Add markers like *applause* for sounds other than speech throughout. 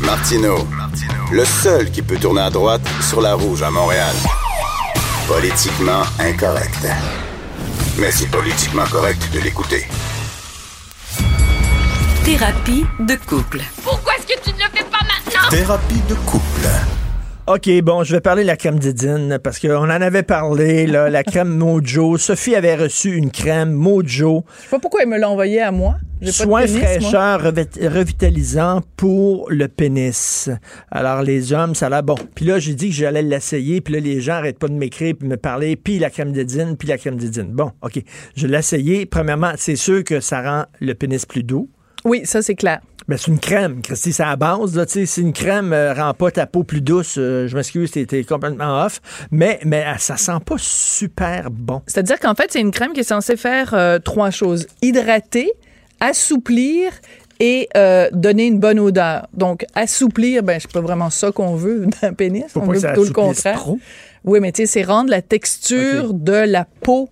Martino, le seul qui peut tourner à droite sur la rouge à Montréal. Politiquement incorrect. Mais c'est politiquement correct de l'écouter. Thérapie de couple. Pourquoi est-ce que tu ne le fais pas maintenant? Thérapie de couple. OK, bon, je vais parler de la crème Didine parce qu'on en avait parlé, là, la *laughs* crème Mojo. Sophie avait reçu une crème Mojo. Je sais pas pourquoi il me l'a envoyé à moi. Soin fraîcheur revit- revitalisant pour le pénis. Alors, les hommes, ça a l'air bon. Puis là, j'ai dit que j'allais l'essayer. Puis là, les gens arrêtent pas de m'écrire puis me parler. Puis la crème Didine, puis la crème Didine. Bon, OK. Je l'ai essayé. Premièrement, c'est sûr que ça rend le pénis plus doux. Oui, ça c'est clair. Ben, c'est une crème, Christy, c'est à la base. Là, si une crème euh, rend pas ta peau plus douce, euh, je m'excuse, t'es, complètement off. Mais, mais euh, ça sent pas super bon. C'est-à-dire qu'en fait, c'est une crème qui est censée faire euh, trois choses hydrater, assouplir et euh, donner une bonne odeur. Donc, assouplir, ben, c'est pas vraiment ça qu'on veut *laughs* d'un pénis. Faut on veut plutôt le contraire. trop. Oui, mais tu sais, c'est rendre la texture de la peau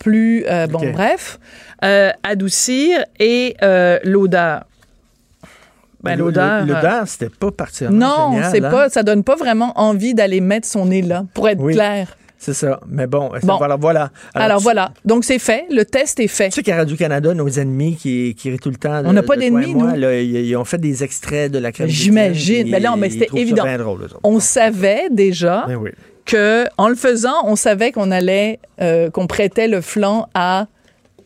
plus euh, bon bref euh, adoucir et l'odeur ben, l'odeur le- euh, L'odeur, c'était pas particulièrement non c'est hein? pas ça donne pas vraiment envie d'aller mettre son nez là pour être Oui. clair C'est ça. Mais bon, Bon. voilà. voilà. alors, tu- voilà donc c'est fait le test est fait Tu sais qu'à Radio-Canada, nos ennemis qui, qui rient tout le temps. On n'a pas d'ennemis, nous. là, ils, ils ont fait des extraits de la crème. J'imagine. Mais non, mais c'était évident. drôle, on savait déjà Ben oui. que en le faisant on savait qu'on allait euh, qu'on prêtait le flanc à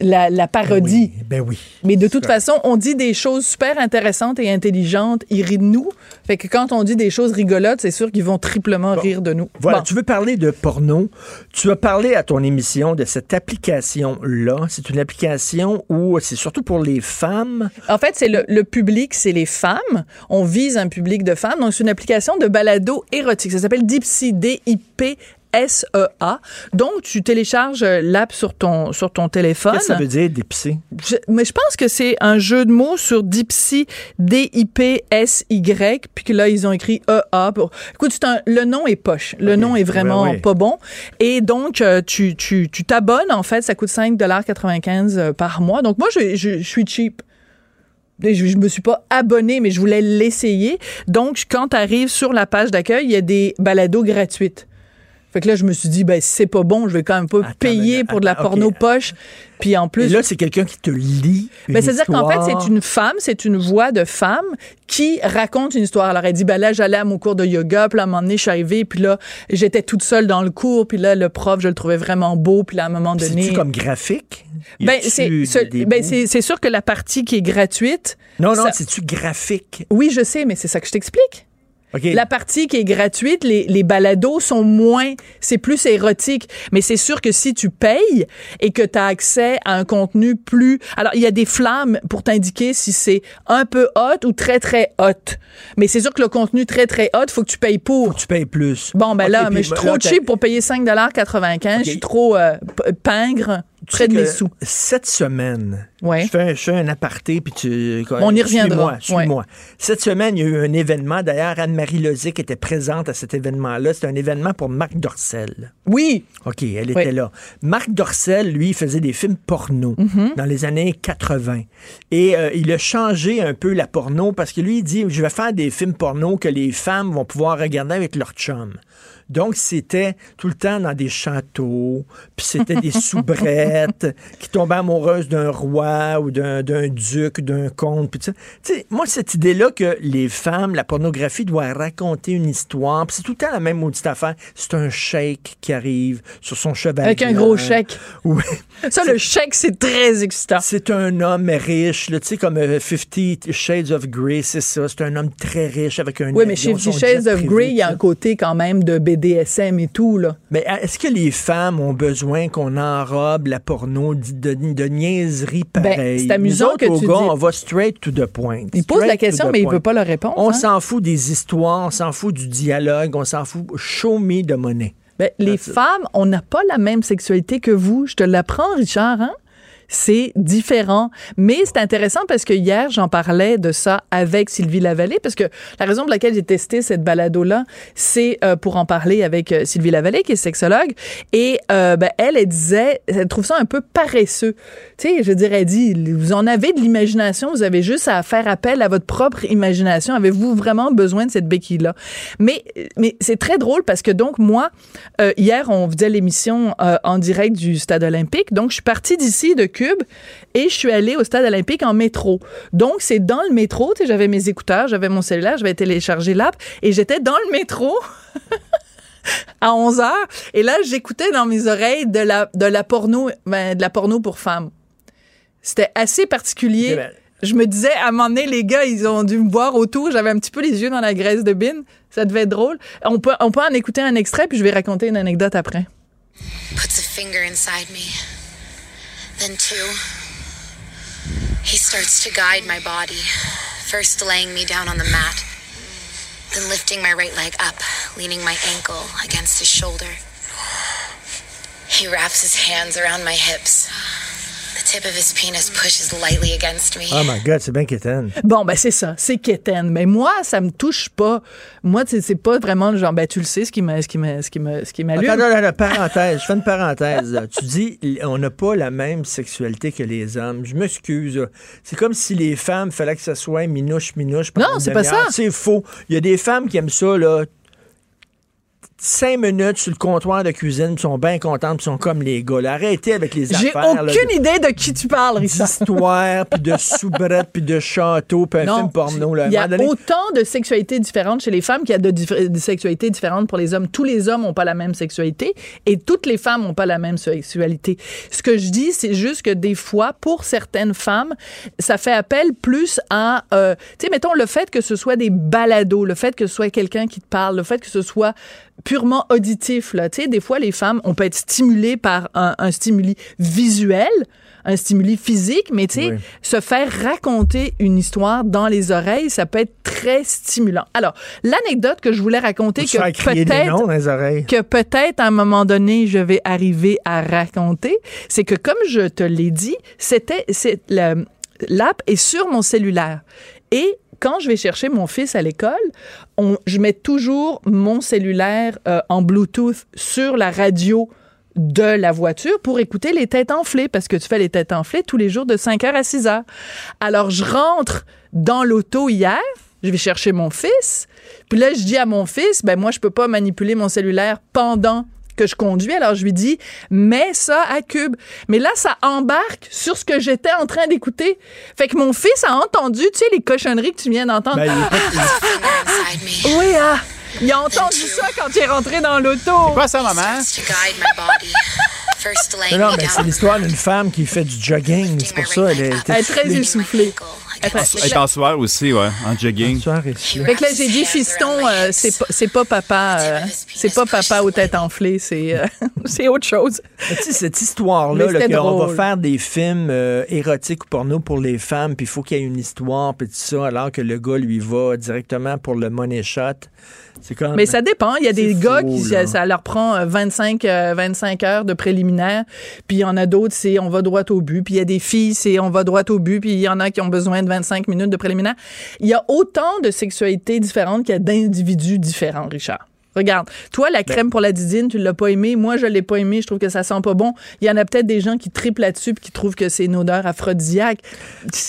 la, la parodie Oui, ben oui. Mais de toute Ça. façon, on dit des choses super intéressantes et intelligentes. Ils rient de nous. Fait que quand on dit des choses rigolotes, c'est sûr qu'ils vont triplement rire de nous. Voilà, Bon. tu veux parler de porno? Tu as parlé à ton émission de cette application-là. C'est une application où c'est surtout pour les femmes. En fait, c'est le, le public, c'est les femmes. On vise un public de femmes. Donc, c'est une application de balado érotique. Ça s'appelle Dipsy, D-I-P. S-E-A. Donc, tu télécharges l'app sur ton, sur ton téléphone. Qu'est-ce que ça veut dire? Je- mais je pense que c'est un jeu de mots sur Dipsy, D-I-P-S-Y, puis que là, ils ont écrit E-A. Pour... Écoute, un- le nom est poche. Le nom est vraiment pas bon. Et donc, euh, tu tu- tu t'abonnes, en fait, ça coûte 5,95 euh, par mois. Donc, moi, je, je, je suis cheap. Je, je me suis pas abonné, mais je voulais l'essayer. Donc, quand tu arrives sur la page d'accueil, il y a des balados gratuites. Fait que là, je me suis dit, ben, si c'est pas bon, je vais quand même pas Attends, payer pour de la porno poche. Puis en Et plus, là, c'est quelqu'un qui te lit. ben, c'est-à-dire qu'en fait, c'est une femme, c'est une voix de femme qui raconte une histoire. Alors, elle dit, ben là, j'allais à mon cours de yoga, puis là, à un moment donné, je suis arrivée, puis là, j'étais toute seule dans le cours, puis là, le prof, je le trouvais vraiment beau, puis là, à un moment Puis donné... C'est-tu comme graphique? Ben, c'est, ce- ben, c'est, c'est sûr que la partie qui est gratuite... Non, non, ça- c'est-tu graphique? Oui, je sais, mais c'est ça que je t'explique. OK. La partie qui est gratuite, les, les balados sont moins, c'est plus érotique. Mais c'est sûr que si tu payes et que tu as accès à un contenu plus... Alors, il y a des flammes pour t'indiquer si c'est un peu hot ou très, très hot. Mais c'est sûr que le contenu très, très hot, faut que tu payes pour. tu payes plus. Bon, ben là, mais je suis trop cheap pour payer 5,95 Je suis trop euh, pingre, près de mes sous. Cette semaine, Ouais. je, fais un, je fais un aparté, puis tu... On y reviendra. Suis-moi. Cette semaine, il y a eu un événement. D'ailleurs, Anne-Marie Lozic était présente à cet événement-là. C'était un événement pour Marc Dorcel. Oui. OK, elle Oui. était là. Marc Dorcel, lui, faisait des films porno Mm-hmm. dans les années 80. Et euh, il a changé un peu la porno parce que lui, il dit, je vais faire des films porno que les femmes vont pouvoir regarder avec leur chum. Donc, c'était tout le temps dans des châteaux, puis c'était des *laughs* soubrettes *laughs* qui tombaient amoureuses d'un roi ou d'un duc, d'un comte. Moi, cette idée-là que les femmes, la pornographie doit raconter une histoire, c'est tout le temps la même maudite affaire. C'est un sheik qui arrive sur son cheval. Avec un gros chèque. *laughs* Oui. Ça, le chèque, c'est très excitant. C'est un homme riche, tu sais, comme euh, Fifty Shades of Grey, c'est ça. C'est un homme très riche avec un Oui, mais chez Shades of Grey, il y a un côté quand même de BDSM et tout, là. Mais euh, est-ce que les femmes ont besoin qu'on enrobe la porno de, de, niaiseries pareilles? Ben, c'est amusant autres, que au tu gars, dis- on va straight to the point. Il pose la Straight question, mais il point. veut pas la répondre. On hein? s'en fout des histoires, on s'en fout du dialogue, on s'en fout. Show me de monnaie. Ben, les femmes, on n'a pas la même sexualité que vous. Je te l'apprends, Richard. Hein? C'est différent. Mais c'est intéressant parce que hier, j'en parlais de ça avec Sylvie Lavallée, parce que la raison pour laquelle j'ai testé cette balado-là, c'est euh, pour en parler avec euh, Sylvie Lavallée, qui est sexologue. Et euh, ben, elle, elle disait, elle trouve ça un peu paresseux. Tu sais, je dirais, elle dit, vous en avez de l'imagination, vous avez juste à faire appel à votre propre imagination. Avez-vous vraiment besoin de cette béquille-là? Mais, mais c'est très drôle parce que donc, moi, hier, on faisait l'émission en direct du Stade olympique. Donc, je suis partie d'ici, de Cube, et je suis allée au Stade olympique en métro. Donc, c'est dans le métro, tu sais, j'avais mes écouteurs, j'avais mon cellulaire, j'avais téléchargé l'app, et j'étais dans le métro. *laughs* à 11 heures. Et là, j'écoutais dans mes oreilles de la, de la porno, ben, de la porno pour femmes. C'était assez particulier. Je me disais, à un moment donné, les gars, ils ont dû me voir autour. J'avais un petit peu les yeux dans la graisse de bine. Ça devait être drôle. On peut, on peut en écouter un extrait, puis je vais raconter une anecdote après. puts a finger inside me. Then two. He starts to guide my body, first laying me down on the mat, then lifting my right leg up, leaning my ankle against his shoulder. He wraps his hands around my hips. Oh my God, c'est bien quétaine. Bon, ben c'est ça, c'est quétaine. Mais moi, ça me touche pas. Moi, c'est c'est pas vraiment le genre, ben tu le sais, ce qui m'a, ce qui m'a, ce qui m'a, ce qui m'allume. Attends, attends, attends, parenthèse. Je fais une parenthèse. là. Tu dis, on n'a pas la même sexualité que les hommes. Je m'excuse. C'est comme si les femmes, fallait que ça soit minouche, minouche. Non, c'est pas ça. C'est faux. Il y a des femmes qui aiment ça, là. Cinq minutes sur le comptoir de cuisine, puis sont bien contentes, puis sont comme les gars. là. Arrêtez avec les J'ai affaires. là, aucune idée de qui tu parles, Richard. d'histoire, puis de soubrette, puis de château, puis un Non, film porno. Il y a donné- autant de sexualités différentes chez les femmes qu'il y a de, dif- de sexualités différentes pour les hommes. Tous les hommes n'ont pas la même sexualité et toutes les femmes n'ont pas la même sexualité. Ce que je dis, c'est juste que des fois, pour certaines femmes, ça fait appel plus à, euh, tu sais, mettons le fait que ce soit des balados, le fait que ce soit quelqu'un qui te parle, le fait que ce soit purement auditif. Là. Tu sais, des fois, les femmes, on peut être stimulées par un, un stimuli visuel, un stimuli physique, mais tu sais, Oui. se faire raconter une histoire dans les oreilles, ça peut être très stimulant. Alors, l'anecdote que je voulais raconter, que peut-être que à un moment donné je vais arriver à raconter, c'est que comme je te l'ai dit, c'était c'est l'app est sur mon cellulaire et quand je vais chercher mon fils à l'école, je mets toujours mon cellulaire euh, en Bluetooth sur la radio de la voiture pour écouter les têtes enflées parce que tu fais les têtes enflées tous les jours de 5h à 6h. Alors je rentre dans l'auto hier, je vais chercher mon fils, puis là je dis à mon fils ben moi je peux pas manipuler mon cellulaire pendant que je conduis, alors je lui dis mets ça à cube. Mais là ça embarque sur ce que j'étais en train d'écouter. Fait que mon fils a entendu, tu sais les cochonneries que tu viens d'entendre. Ben, il Finger inside me. Oui, ah, il a entendu ça quand il est rentré dans l'auto. Quoi ça, maman? Non, mais c'est l'histoire d'une femme qui fait du jogging. C'est pour ça, elle est Elle est très essoufflée. Est en soir aussi, ouais, en jogging. Soir ici. Fait que là, j'ai dit, fiston, euh, c'est pas, c'est pas papa, euh, c'est pas papa aux têtes enflées, c'est, euh, *laughs* c'est autre chose. Tu sais, cette histoire-là, là, qu'on va faire des films euh, érotiques ou porno pour les femmes, puis il faut qu'il y ait une histoire, puis tout ça, alors que le gars, lui, va directement pour le money shot. Mais ça dépend. Il y a des gars faux, qui, là. ça leur prend euh, 25, euh, 25 heures de préliminaire. Puis il y en a d'autres, c'est on va droit au but. Puis il y a des filles, c'est on va droit au but. Puis il y en a qui ont besoin de 25 minutes de préliminaire. Il y a autant de sexualités différentes qu'il y a d'individus différents, Richard. Regarde, toi, la crème pour la didine, tu l'as pas aimé. Moi, je l'ai pas aimé. Je trouve que ça sent pas bon. Il y en a peut-être des gens qui triplent là-dessus puis qui trouvent que c'est une odeur aphrodisiaque.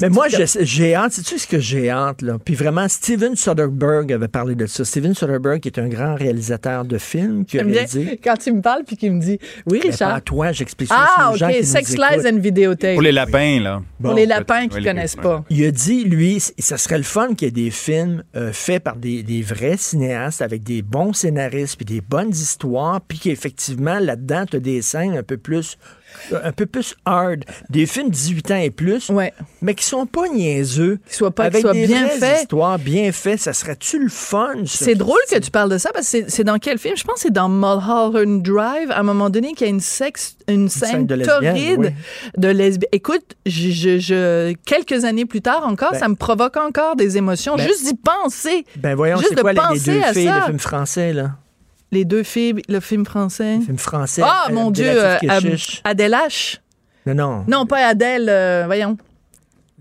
Mais moi, j'ai hâte. Sais-tu ce que j'ai hâte, là? Puis vraiment, Steven Soderbergh avait parlé de ça. Steven Soderbergh, qui est un grand réalisateur de films, qui a réalisé... quand tu me parles puis qu'il me dit, oui, Richard. pas à toi, j'explique ça Ah, aux gens qui OK. nous Sex. Lies and Videotape. Pour les lapins, là. Pour les lapins qui les- connaissent pas. Il a dit, lui, ça serait le fun qu'il y ait des films euh, faits par des, des vrais cinéastes avec des bons scénaristes puis des bonnes histoires, puis qu'effectivement, là-dedans, tu as des scènes un peu plus un peu plus hard, des films 18 ans et plus, Ouais. mais qui sont pas niaiseux. Qui soient pas- avec soient des bien faits. histoires bien faites, ça serait-tu le fun? C'est drôle que tu parles de ça parce que c'est- dans quel film? Je pense que c'est dans Mulholland Drive, à un moment donné, qu'il y a une, sexe, une scène, scène de lesbienne, torride oui. de lesbienne. Écoute, je, je- je- quelques années plus tard encore, Ben- ça me provoque encore des émotions. Ben- juste d'y penser. Ben voyons, Juste c'est de quoi les, deux à filles, ça. le film français là, Les deux filles, le film français. le film français. Ah, euh, mon Dieu, euh. Adèle H. Non, non. Non, pas Adèle, euh, voyons.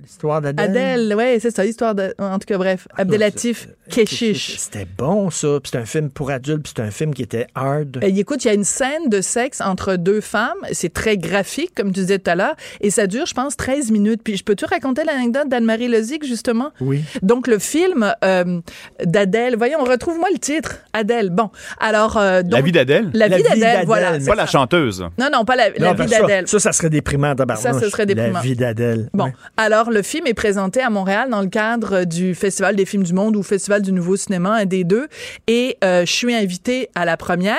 L'histoire d'Adèle. Adèle, ouais, c'est ça, l'histoire de. En tout cas, bref. Abdelatif Keshish. C'était bon, ça. Puis c'est un film pour adultes, puis c'est un film qui était hard. Et écoute, il y a une scène de sexe entre deux femmes. C'est très graphique, comme tu disais tout à l'heure. Et ça dure, je pense, 13 minutes. Puis je peux te raconter l'anecdote d'Anne-Marie Lozic, justement? Oui. Donc, le film euh, d'Adèle. Voyons, retrouve-moi le titre. Adèle. Bon. Alors. euh, donc, La vie d'Adèle? La, La vie d'Adèle, voilà. Pas la ça. chanteuse. Non, non, pas la, la vie ça- d'Adèle. Ça, ça serait déprimant, tabarnouche. Ça, ce serait déprimant. La vie d'Adèle. Bon, Ouais. alors le film est présenté à Montréal dans le cadre du Festival des films du monde ou Festival du nouveau cinéma, un des deux. Et euh, je suis invitée à la première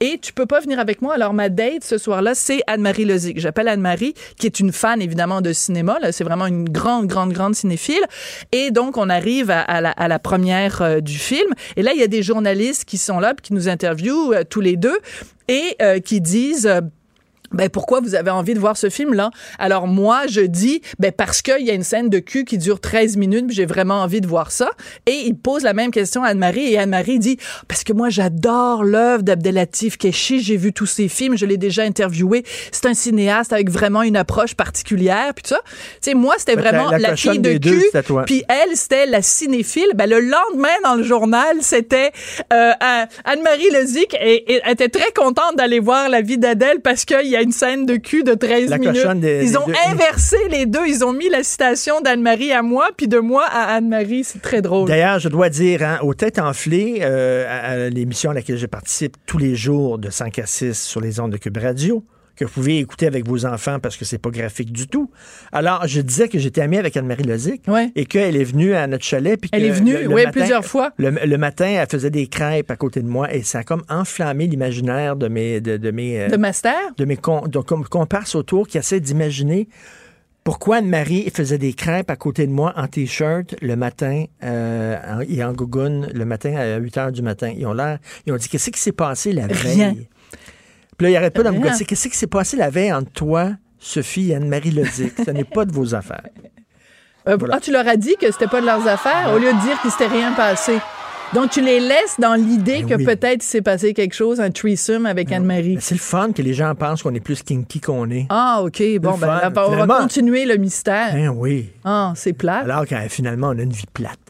et tu peux pas venir avec moi. Alors ma date ce soir-là, c'est Anne-Marie Lozic. J'appelle Anne-Marie, qui est une fan évidemment de cinéma. C'est vraiment une grande, grande, grande cinéphile. Et donc on arrive à, la, première euh, du film. Et là, il y a des journalistes qui sont là, qui nous interviewent euh, tous les deux et qui disent. Ben pourquoi vous avez envie de voir ce film là Alors moi je dis ben parce qu'il y a une scène de cul qui dure 13 minutes, j'ai vraiment envie de voir ça et il pose la même question à Anne-Marie et Anne-Marie dit parce que moi j'adore l'œuvre d'Abdelatif Keshi, j'ai vu tous ses films, je l'ai déjà interviewé, c'est un cinéaste avec vraiment une approche particulière puis tout ça. Tu sais moi c'était vraiment la- la, fille de cul puis elle c'était la cinéphile. Ben le lendemain dans le journal, c'était euh, Anne-Marie Lezic et, et était très contente d'aller voir la vie d'Adèle parce qu'il y a une scène de cul de 13 La minutes. des- Ils des ont deux. inversé les deux. Ils ont mis la citation d'Anne-Marie à moi, puis de moi à Anne-Marie. C'est très drôle. D'ailleurs, je dois dire, hein, aux têtes enflées, euh, à, à l'émission à laquelle je participe tous les jours de 5 à 6 sur les ondes de Cube Radio, que vous pouvez écouter avec vos enfants parce que c'est pas graphique du tout. Alors, je disais que j'étais ami avec Anne-Marie Lozic Ouais. et qu'elle est venue à notre chalet. puis Elle que est venue, le- le oui, matin- plusieurs fois. Le, le matin, elle faisait des crêpes à côté de moi et ça a comme enflammé l'imaginaire de mes, de, de mes, euh, De Master? de mes de comparses autour qui essaient d'imaginer pourquoi Anne-Marie faisait des crêpes à côté de moi en t-shirt le matin euh, et en gougoune le matin à 8 heures du matin. Ils ont l'air, ils ont dit qu'est-ce qui s'est passé la Rien. veille? Puis là, il arrête pas de me dire qu'est-ce qui s'est passé la veille entre toi, Sophie et Anne-Marie Lozic. Ce n'est pas de vos affaires. Euh, Voilà. Ah, tu leur as dit que c'était pas de leurs affaires au lieu de dire qu'il s'était rien passé. Donc, tu les laisses dans l'idée Ben que oui. peut-être il s'est passé quelque chose, un threesome avec Anne-Marie. Mais C'est le fun que les gens pensent qu'on est plus kinky qu'on est. Ah, OK. Bon, ben, on va continuer le mystère. Ben oui. Ah, c'est plat. Alors que finalement, on a une vie plate.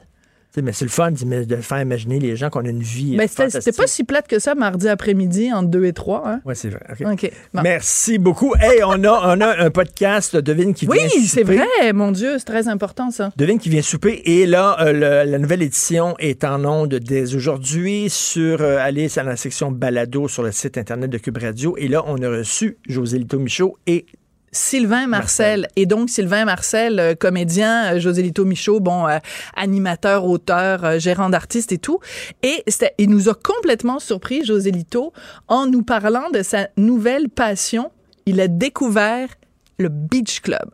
Mais c'est le fun de faire imaginer les gens qu'on a une vie. Mais Ben, c'était pas si plate que ça mardi après-midi entre 2 et 3. Hein? Ouais, c'est vrai. Bon. Merci beaucoup. Hey, on a, on a un podcast, Devine qui Oui, vient souper. c'est vrai. Mon Dieu, c'est très important, ça. Devine qui vient souper. Et là, euh, le- la nouvelle édition est en onde dès aujourd'hui sur, euh, allez, dans la section balado sur le site Internet de Cube Radio. Et là, on a reçu José Lito Michaud et Sylvain Marcel. Et donc, Sylvain Marcel, euh, comédien, euh, José Lito Michaud, bon, euh, animateur, auteur, euh, gérant d'artiste et tout. Et il nous a complètement surpris, José Lito, en nous parlant de sa nouvelle passion. Il a découvert le Beach Club.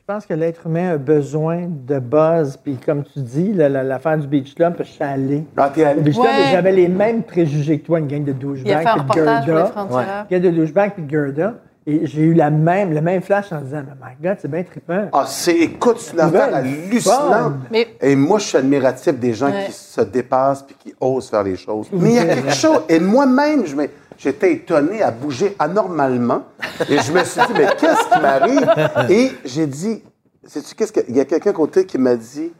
Je pense que l'être humain a besoin de buzz. Puis comme tu dis, la- la- l'affaire du Beach Club, je suis allé. Ah, t'es allé. Au Beach Club, Ouais. et j'avais les mêmes préjugés que toi, une gang de Il a douchebags. fait un reportage pour les Gerda. frontières. Une gang de douchebags puis de Gerda. Et j'ai eu la même, le même flash en disant, mais my God, c'est bien trippant. Ah, c'est, écoute, c'est une affaire hallucinante. Mais- Et moi, je suis admiratif des gens Ouais. qui se dépassent puis qui osent faire les choses. Mais il y a quelque *laughs* chose. Et moi-même, je me- j'étais étonné à bouger anormalement. Et je me suis dit, mais qu'est-ce qui m'arrive? Et j'ai dit, sais-tu qu'est-ce que. Il y a quelqu'un à côté qui m'a dit,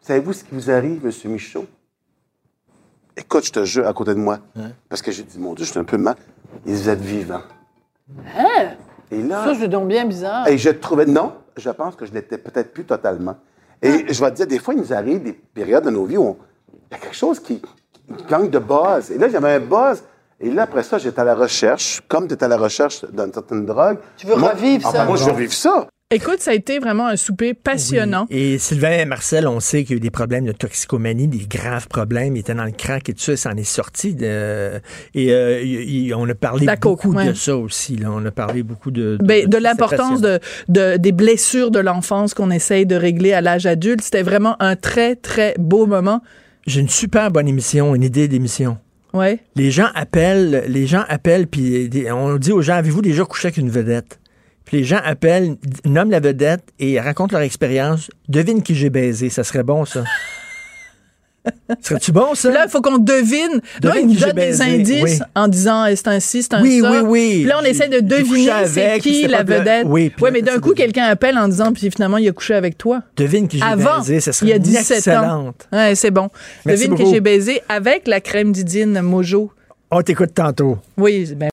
savez-vous ce qui vous arrive, M. Michaud? Écoute, je te jure, à côté de moi. Parce que j'ai dit, mon Dieu, je suis un peu mal. Et vous êtes vivant. Et là. Ça, c'est donc bien bizarre. Et je trouvais, non, je pense que je l'étais peut-être plus totalement. Et je vais te dire, des fois, il nous arrive des périodes de nos vies où on- il y a quelque chose qui, qui manque de buzz. Et là, j'avais un buzz. Et là, après ça, j'étais à la recherche, comme tu es à la recherche d'une certaine drogue. Tu veux Moi- revivre Ah, ça. ben, moi, je veux revivre ça. Écoute, ça a été vraiment un souper passionnant. Oui. Et Sylvain et Marcel, on sait qu'il y a eu des problèmes de toxicomanie, des graves problèmes. Il était dans le crack et tout ça, il s'en est sorti. De, et euh, il- il- on a parlé La coke, beaucoup ouais. de ça aussi. Là. On a parlé beaucoup de... Ben, de l'importance de, de- des blessures de l'enfance qu'on essaye de régler à l'âge adulte. C'était vraiment un très, très beau moment. J'ai une super bonne émission, une idée d'émission. Ouais. Les gens appellent, les gens appellent, puis on dit aux gens, avez-vous déjà couché avec une vedette? Puis les gens appellent, nomment la vedette et racontent leur expérience. Devine qui j'ai baisé, ça serait bon, ça. *laughs* Serais-tu bon, ça? Là, il faut qu'on devine. Là, Devine il nous qui j'ai donne des indices oui. en disant eh, c'est un ci, c'est un Oui, ça. oui, oui. Puis là, on essaie de deviner c'est qui la de- vedette. Oui, ouais, mais d'un coup, quelqu'un appelle en disant puis finalement, il a couché avec toi. Devine qui j'ai baisé, ça serait il y a une 17 ans. excellente. Ouais, c'est bon. Merci Devine beaucoup. j'ai baisé avec la crème Didine Mojo. On t'écoute tantôt. Oui, ben